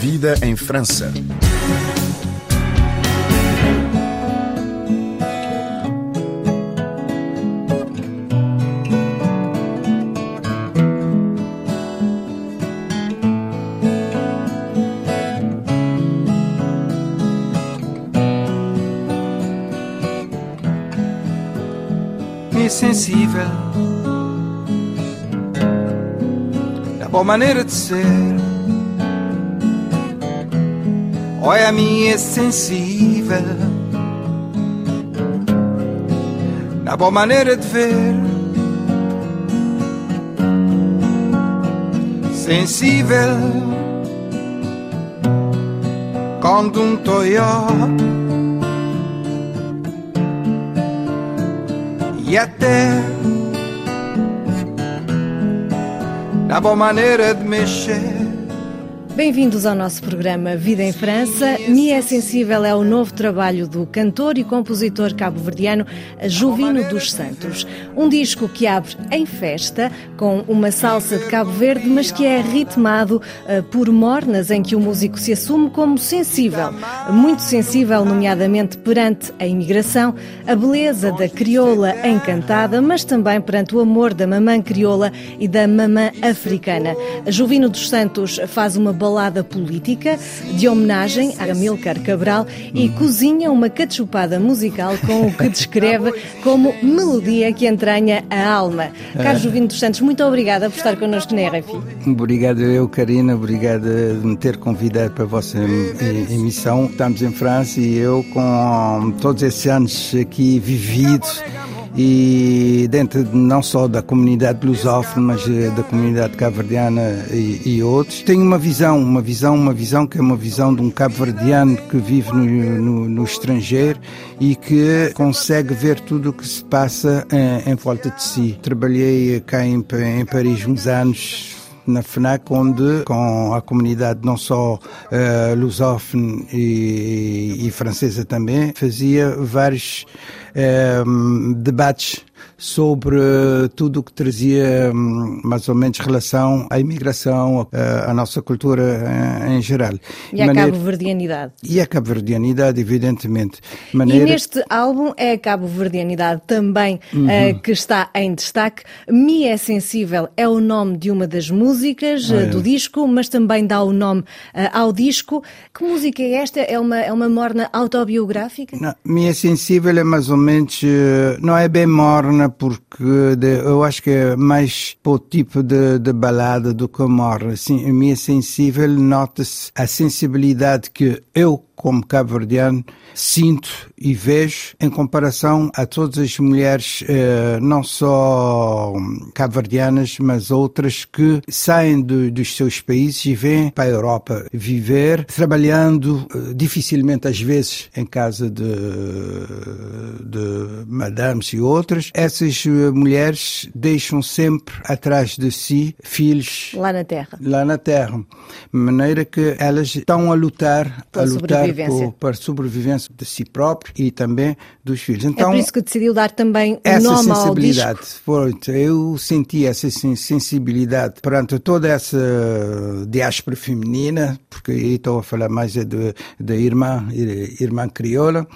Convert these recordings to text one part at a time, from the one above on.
Vida em França. sensível da boa maneira de ser. Olha, a mim é sensível da boa maneira de ver. Sensível quando um Toyota e até na boa maneira de mexer. Bem-vindos ao nosso programa Vida em França. Me é Sensível é o novo trabalho do cantor e compositor cabo-verdiano Juvino dos Santos. Um disco que abre em festa, com uma salsa de Cabo Verde, mas que é ritmado uh, por mornas em que o músico se assume como sensível, muito sensível, nomeadamente perante a imigração, a beleza da crioula encantada, mas também perante o amor da mamã crioula e da mamã africana. Juvino dos Santos faz uma balada política de homenagem a Amilcar Cabral e cozinha uma cachupada musical com o que descreve como melodia que entranha a alma. Carlos Juvino dos Santos, muito obrigada por estar connosco na RFI. Obrigado eu, Karina, obrigada de me ter convidado para a vossa emissão. Estamos em França e eu com todos esses anos aqui vividos e dentro não só da comunidade lusófona, mas eh, da comunidade cabo-verdiana e, e, outros, tenho uma visão, uma visão, uma visão que é uma visão de um cabo-verdiano que vive no, no, no, estrangeiro e que consegue ver tudo o que se passa em, em volta de si. Trabalhei cá em, em Paris uns anos, na FNAC, onde com a comunidade não só uh, lusófona e, e, francesa também, fazia vários uh, debates sobre tudo o que trazia hum, mais ou menos relação à imigração, à nossa cultura eh, em geral. E à cabo-verdianidade. E à cabo-verdianidade, evidentemente. Maneira... E neste álbum é a cabo-verdianidade também uhum. uh, que está em destaque. Mi é Sensível é o nome de uma das músicas ah, é. do disco, mas também dá o nome uh, ao disco. Que música é esta? É uma, é uma morna autobiográfica? Não, Mi é Sensível é mais ou menos, não é bem morna, porque de, eu acho que é mais para o tipo de, de balada do que morre. Assim, a minha sensível nota-se a sensibilidade que eu como cabo-verdiano, sinto e vejo em comparação a todas as mulheres, eh, não só cabo-verdianas, mas outras que saem do, dos seus países e vêm para a Europa viver, trabalhando eh, dificilmente às vezes em casa de, de madames e outras. Essas eh, mulheres deixam sempre atrás de si filhos. Lá na terra. Lá na terra. De maneira que elas estão a lutar, a lutar sobrevivência. para sobrevivência de si próprio e também dos filhos. Então, é por isso que decidiu dar também o essa nome sensibilidade, ao disco. Eu senti essa sensibilidade perante toda essa diáspora feminina, porque aí estou a falar mais é da irmã, irmã crioula,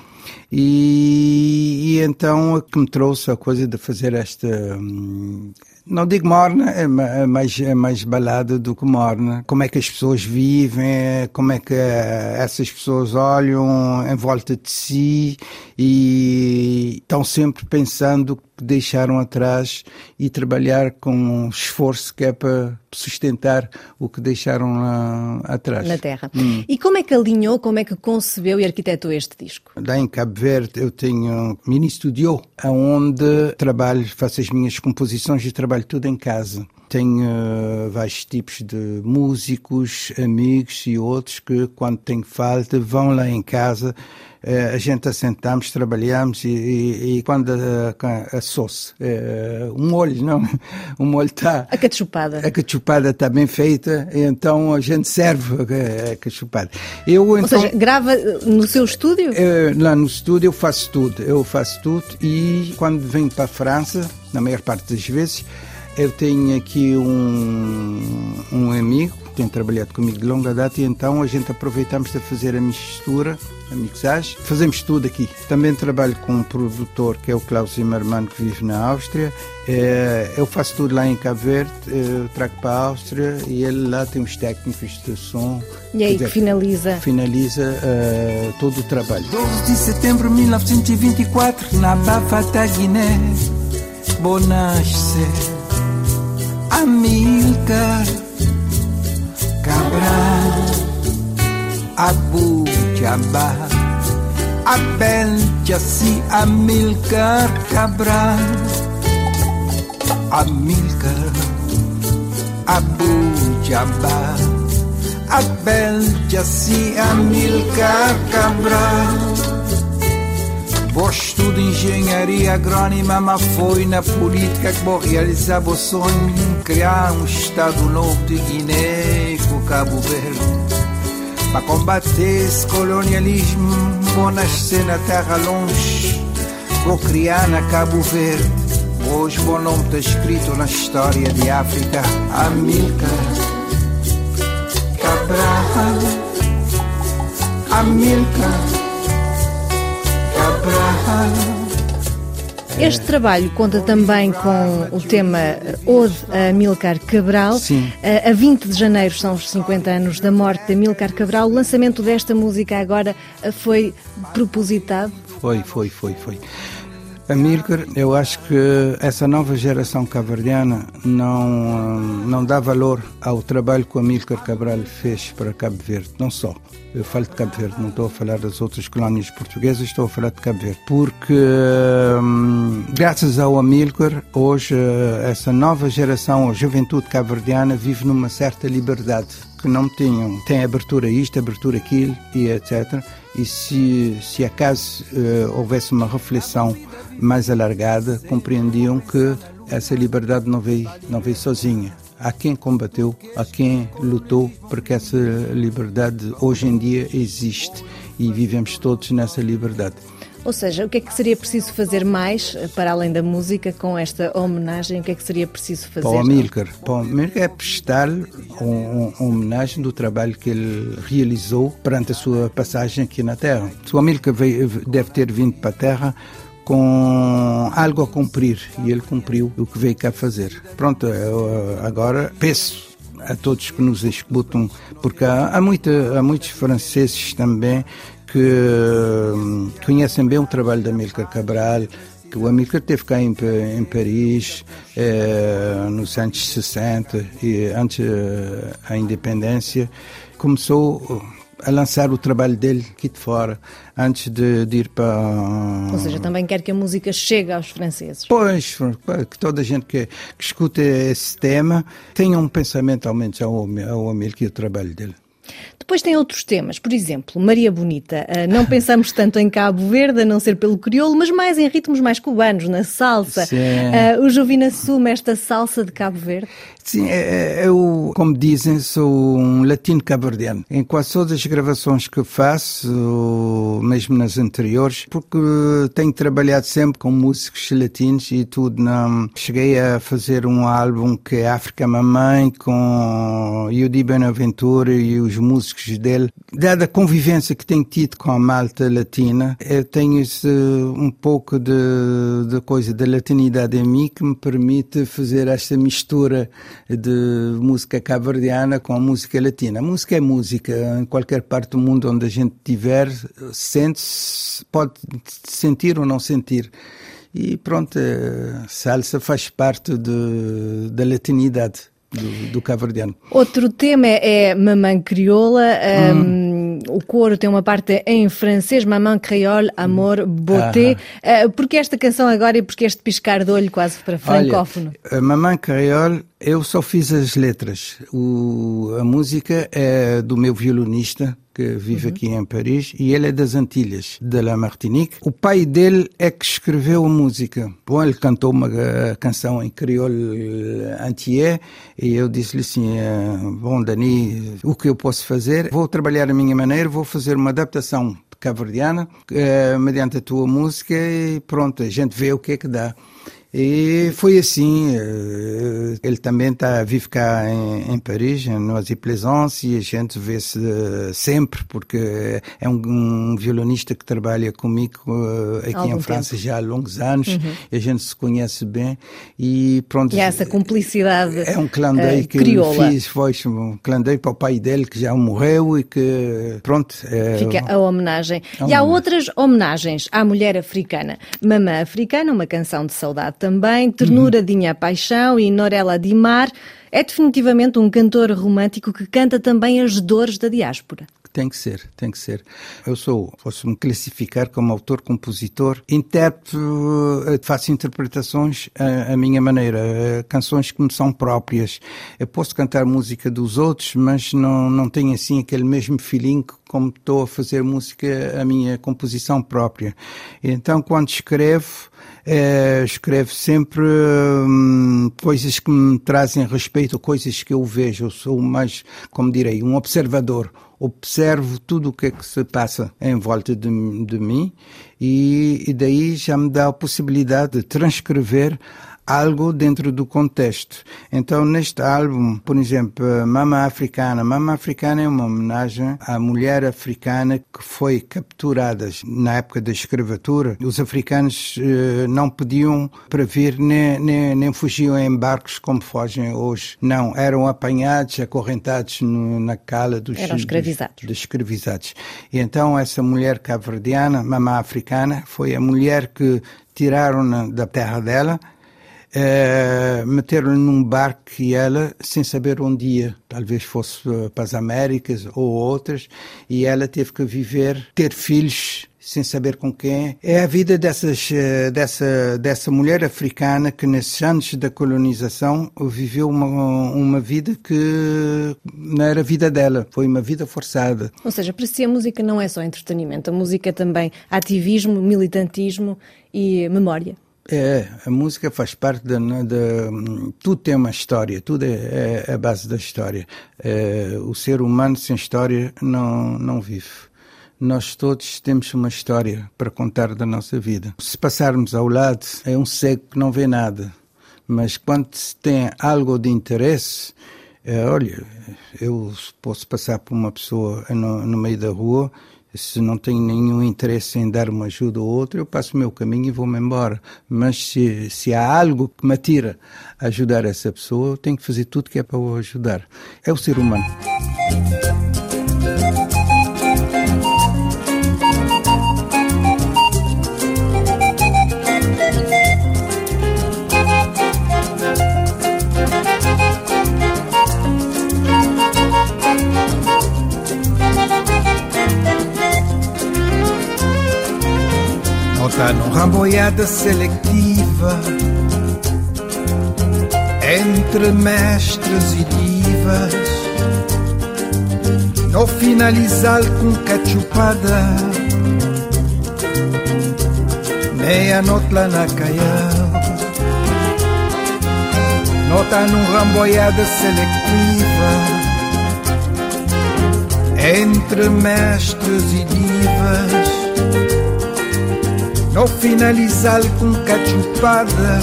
e, e, então que me trouxe a coisa de fazer esta hum, não digo morna, é, é mais, é mais balada do que morna. Como é que as pessoas vivem, como é que essas pessoas olham em volta de si e estão sempre pensando que deixaram atrás e trabalhar com esforço que é para sustentar o que deixaram lá atrás. Na Terra. Hum. E como é que alinhou, como é que concebeu e arquitetou este disco? Lá em Cabo Verde eu tenho um mini studio, onde trabalho, faço as minhas composições e trabalho tudo em casa. Tenho uh, vários tipos de músicos, amigos e outros que, quando tenho falta, vão lá em casa a gente assentamos, trabalhamos e, e, e quando a, a sauce, uh, um molho, não? O molho está... A cachupada. A cachupada está bem feita, então a gente serve a, a cachupada. Eu, Ou então, seja, grava no seu estúdio? lá no estúdio eu faço tudo, eu faço tudo e quando venho para a França, na maior parte das vezes, eu tenho aqui um, um amigo tem trabalhado comigo de longa data e então a gente aproveitamos de fazer a mistura, a mixagem. Fazemos tudo aqui. Também trabalho com um produtor que é o Klaus Zimmermann, que vive na Áustria. É, eu faço tudo lá em Cabo Verde, eu trago para a Áustria e ele lá tem os técnicos de som. E aí que finaliza? Finaliza uh, todo o trabalho. 12 de setembro de 1924, na Bafata Guiné, Bonasce, Amilcar, Cabral, Abu Jabbar, Abel Jassi, Amilcar, Cabral, Amilcar, Abu Jabbar, Abel Jassi, Amilcar, Cabral. Vou estudo engenharia agrónima, mas foi na política que vou realizar o sonho criar um Estado novo de Guiné com Cabo Verde. Para combater esse colonialismo, vou nascer na terra longe, vou criar na Cabo Verde. Hoje o nome está escrito na história de África, Amilcar Cabral, Amilcar este trabalho conta também com o tema Ode a Milcar Cabral. Sim. A 20 de janeiro são os 50 anos da morte de Milcar Cabral. O lançamento desta música agora foi propositado? Foi, foi, foi, foi. Amílcar, eu acho que essa nova geração cabardiana não, não dá valor ao trabalho que o Amílcar Cabral fez para Cabo Verde, não só. Eu falo de Cabo Verde, não estou a falar das outras colónias portuguesas, estou a falar de Cabo Verde. Porque, hum, graças ao Amílcar, hoje essa nova geração, a juventude cabo-verdiana, vive numa certa liberdade que não tinham. Tem abertura a isto, abertura aquilo e etc. E se, se acaso uh, houvesse uma reflexão mais alargada, compreendiam que essa liberdade não veio, não veio sozinha. Há quem combateu, há quem lutou para que essa liberdade hoje em dia existe e vivemos todos nessa liberdade. Ou seja, o que é que seria preciso fazer mais, para além da música, com esta homenagem? O que é que seria preciso fazer? Para o Amílcar. Para o Amílcar é prestar-lhe uma homenagem do trabalho que ele realizou perante a sua passagem aqui na Terra. O Amílcar veio, deve ter vindo para a Terra com algo a cumprir e ele cumpriu o que veio cá fazer. Pronto, eu agora peço a todos que nos escutam, porque há, há, muita, há muitos franceses também que hum, conhecem bem o trabalho da Amílcar Cabral, que o Amílcar teve cá em, em Paris eh, nos anos 60 e antes da independência começou a lançar o trabalho dele aqui de fora, antes de, de, ir para. Ou seja, também quer que a música chegue aos franceses. Pois, que toda a gente que, que escuta esse tema tenha um pensamento ao menos ao, ao Amílcar e o trabalho dele. Depois tem outros temas, por exemplo, Maria Bonita. Ah, não pensamos tanto em Cabo Verde, a não ser pelo crioulo, mas mais em ritmos mais cubanos, na salsa. Sim. Uh, o Jovina assume esta salsa de Cabo Verde? Sim, é, eu, como dizem, sou um latino cabardiano. Em quase todas as gravações que faço, mesmo nas anteriores, porque tenho trabalhado sempre com músicos latinos e tudo. Não. Cheguei a fazer um álbum que é África Mamãe, com Yudi Benaventura e os músicos dele. Dada a convivência que tenho tido com a malta latina, eu tenho esse, um pouco de, de coisa da latinidade em mim que me permite fazer esta mistura de música cabo-verdiana com a música latina. A música é música, em qualquer parte do mundo onde a gente estiver, sente-se, pode sentir ou não sentir. E pronto, a salsa faz parte de, da latinidade do, do cabo-verdiano. Outro tema é Mamãe Crioula. Hum. Um, o coro tem uma parte em francês, Maman Créole, Amor, Beauté. Uh, porque esta canção agora e porque este piscar de olho quase para francófono? Olha, Maman Créole, eu só fiz as letras. O, a música é do meu violonista, que vive uhum. aqui em Paris, e ele é das Antilhas, de La Martinique. O pai dele é que escreveu a música. Bom, ele cantou uma uh, canção em crioulo entier, e eu disse-lhe assim, bom, Dani, o que eu posso fazer? Vou trabalhar a minha maneira, vou fazer uma adaptação cabo-verdiana, uh, mediante a tua música, e pronto, a gente vê o que é que dá. E foi assim. Eh, ele também está vive cá em, em Paris, em Noisy Plaisance, e a gente vê-se sempre, porque é um, um, violonista que trabalha comigo eh, aqui Algum em França tempo. já há longos anos, uhum. a gente se conhece bem. E pronto. E essa cumplicidade. É um clandei uh, que crioula. fiz, foi um clandei para o pai dele que já morreu e que, pronto. É, Fica a homenagem. É e há outras homenagens à mulher africana. Mamã Africana, uma canção de saudade também, Ternura, uhum. Dinha Paixão e Norela Dimar. É definitivamente um cantor romântico que canta também as dores da diáspora. Tem que ser, tem que ser. Eu sou, posso-me classificar como autor, compositor, intérprete, eh, faço interpretações à, à, minha maneira, eh, canções que me são próprias. Eu posso cantar música dos outros, mas não, não tenho assim aquele mesmo feeling como estou a fazer música, a minha composição própria. Então, quando escrevo, escrevo sempre hum, coisas que me trazem respeito, coisas que eu vejo. Eu sou mais, como direi, um observador observo tudo o que é que se passa em volta de, de mim e, e daí já me dá a possibilidade de transcrever algo dentro do contexto. Então, neste álbum, por exemplo, Mama Africana. Mama Africana é uma homenagem à mulher africana que foi capturada na época da escravatura. Os africanos eh, não podiam prever nem, nem, nem fugiam em barcos como fogem hoje. Não, eram apanhados, acorrentados no, na cala dos, eram escravizados. Dos, dos escravizados. E então, essa mulher cabo-verdiana, Mama Africana, foi a mulher que tiraram da terra dela é, meteram-lhe num barco e ela, sem saber onde ia, talvez fosse eh, para as Américas ou outras, e ela teve que viver, ter filhos sem saber com quem. É a vida dessas, eh, dessa, dessa mulher africana que, nesses anos da colonização, viveu uma, uma vida que não era a vida dela, foi uma vida forçada. Ou seja, para si a música não é só entretenimento, a música é também ativismo, militantismo e memória. É, a música faz parte da, da tudo tem uma história, tudo é, é a base da história. É, o ser humano sem história não não vive. Nós todos temos uma história para contar da nossa vida. Se passarmos ao lado, é um cego que não vê nada. Mas quando se tem algo de interesse, é, olha, eu posso passar por uma pessoa no, no meio da rua se não tenho nenhum interesse em dar uma ajuda ou outra, eu passo o meu caminho e vou-me embora. Mas se, se há algo que me atira a ajudar essa pessoa, eu tenho que fazer tudo que é para o ajudar. É o ser humano. Nota não ramboiada seletiva entre mestres e divas. No finalizar com cachupada, meia-noite lá na caial. Nota num ramboiada seletiva entre mestres e divas no finalizar com cachupada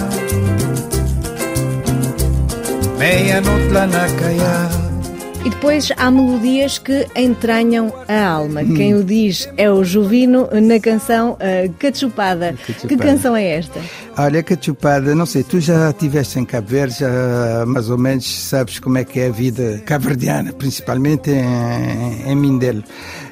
Meia-noite lá na caia e depois há melodias que entranham a alma. Hum. Quem o diz é o Jovino na canção uh, Cachupada. Que canção é esta? Olha, Cachupada, não sei, tu já estiveste em Cabo Verde, já mais ou menos sabes como é que é a vida caverdiana, principalmente em, em Mindelo.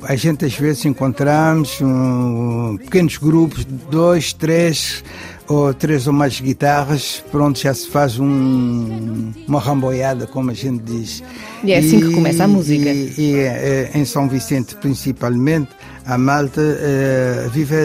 A gente às vezes encontramos um, pequenos grupos, dois, três ou três ou mais guitarras, pronto, já se faz um, uma ramboiada, como a gente diz. E é assim e, que começa a música. E, e é, em São Vicente, principalmente, a malta uh, vive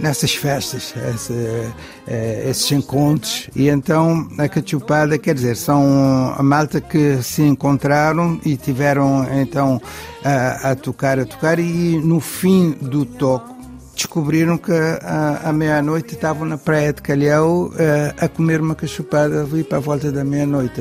nessas festas, essa, uh, esses encontros. E então a cachupada, quer dizer, são a malta que se encontraram e tiveram então a, a tocar, a tocar, e no fim do toque descobriram que à, meia-noite estavam na praia de Calhau a, eh, a comer uma cachupada ali para a volta da meia-noite.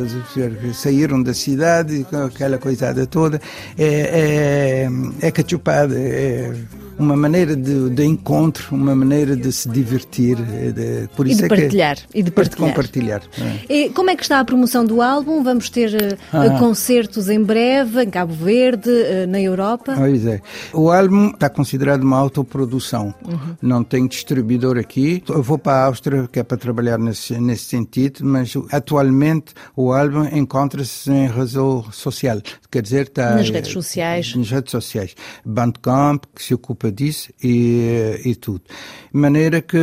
Saíram da cidade aquela coisada toda. É, é, é cachupada, é uma maneira de, de encontro, uma maneira de se divertir. De, por isso e de é partilhar. Que, e de partilhar. compartilhar. É. E como é que está a promoção do álbum? Vamos ter eh, ah. concertos em breve, em Cabo Verde, eh, na Europa? Pois é. O álbum está considerado uma autoprodução. Uhum. Não tem distribuidor aqui. Eu vou para a Áustria, que é para trabalhar nesse, nesse sentido, mas atualmente o álbum encontra-se em razão social. Quer dizer, está... Nas redes sociais. Nas redes sociais. Bandcamp, que se ocupa disso e, e tudo. De maneira que,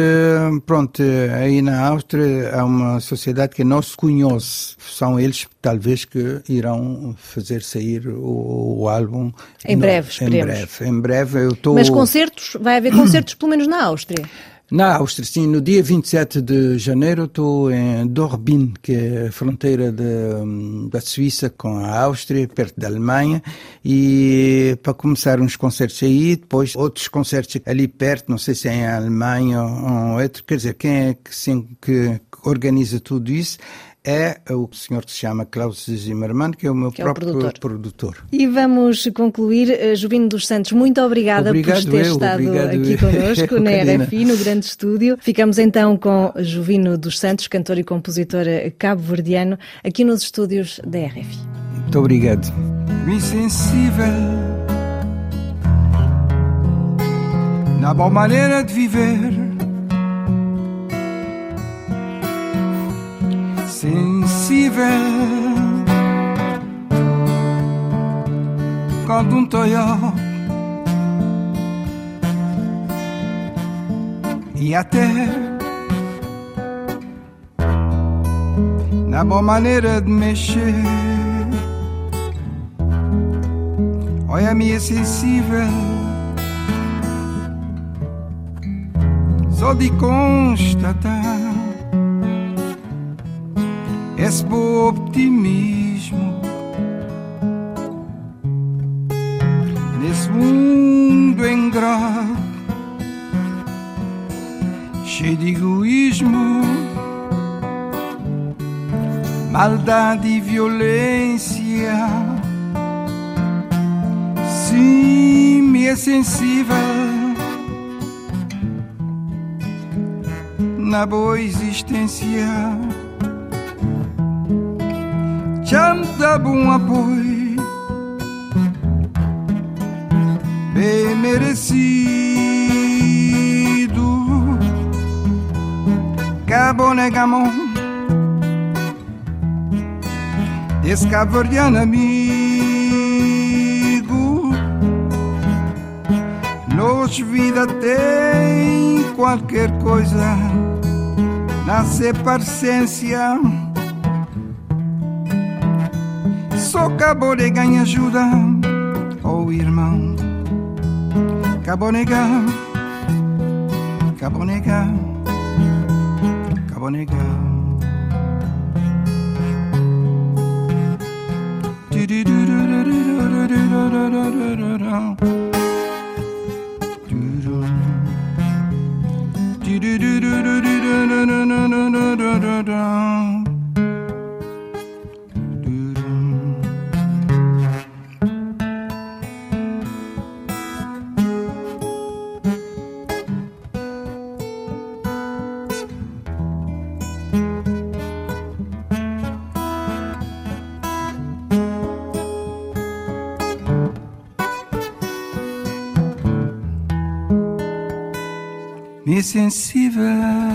pronto, aí na Áustria há uma sociedade que não se conhece. São eles, talvez, que irão fazer sair o, o álbum. Em breve, esperemos. Em breve. Em breve eu estou... Mas concertos, vai haver concertos pelo menos na Áustria? Na Áustria, sim. No dia 27 de janeiro estou em Dorbin, que é a fronteira de, da Suíça com a Áustria, perto da Alemanha, e para começar uns concertos aí, depois outros concertos ali perto, não sei se é em Alemanha ou, ou outro, quer dizer, quem é que, sim, que organiza tudo isso é o senhor que se chama Klaus Zimmermann, que é o meu que próprio é o produtor. produtor. E vamos concluir. Eh, Jovino dos Santos, muito obrigada obrigado por ter eu, estado aqui connosco na RFI, no grande estúdio. Ficamos então com Jovino dos Santos, cantor e compositor cabo-verdiano, aqui nos estúdios da RFI. Muito obrigado. Insensível na boa maneira de viver sensível quando um toió e até na boa maneira de mexer. Olha-me é sensível, só de constatar bom optimismo. Nesse mundo ingrato, cheio de egoísmo, maldade e violência. Sim, me é sensível. Na boa existência Ți-am dat apoi Bem merecido. Cabonegamon Descavardiano amigo. Nos vida tem qualquer coisa Nascer parcência só acabou de ganhar ajuda, oh irmão. Acabou negar, acabou negar, acabou negar. do do do do do do do do do do insensível.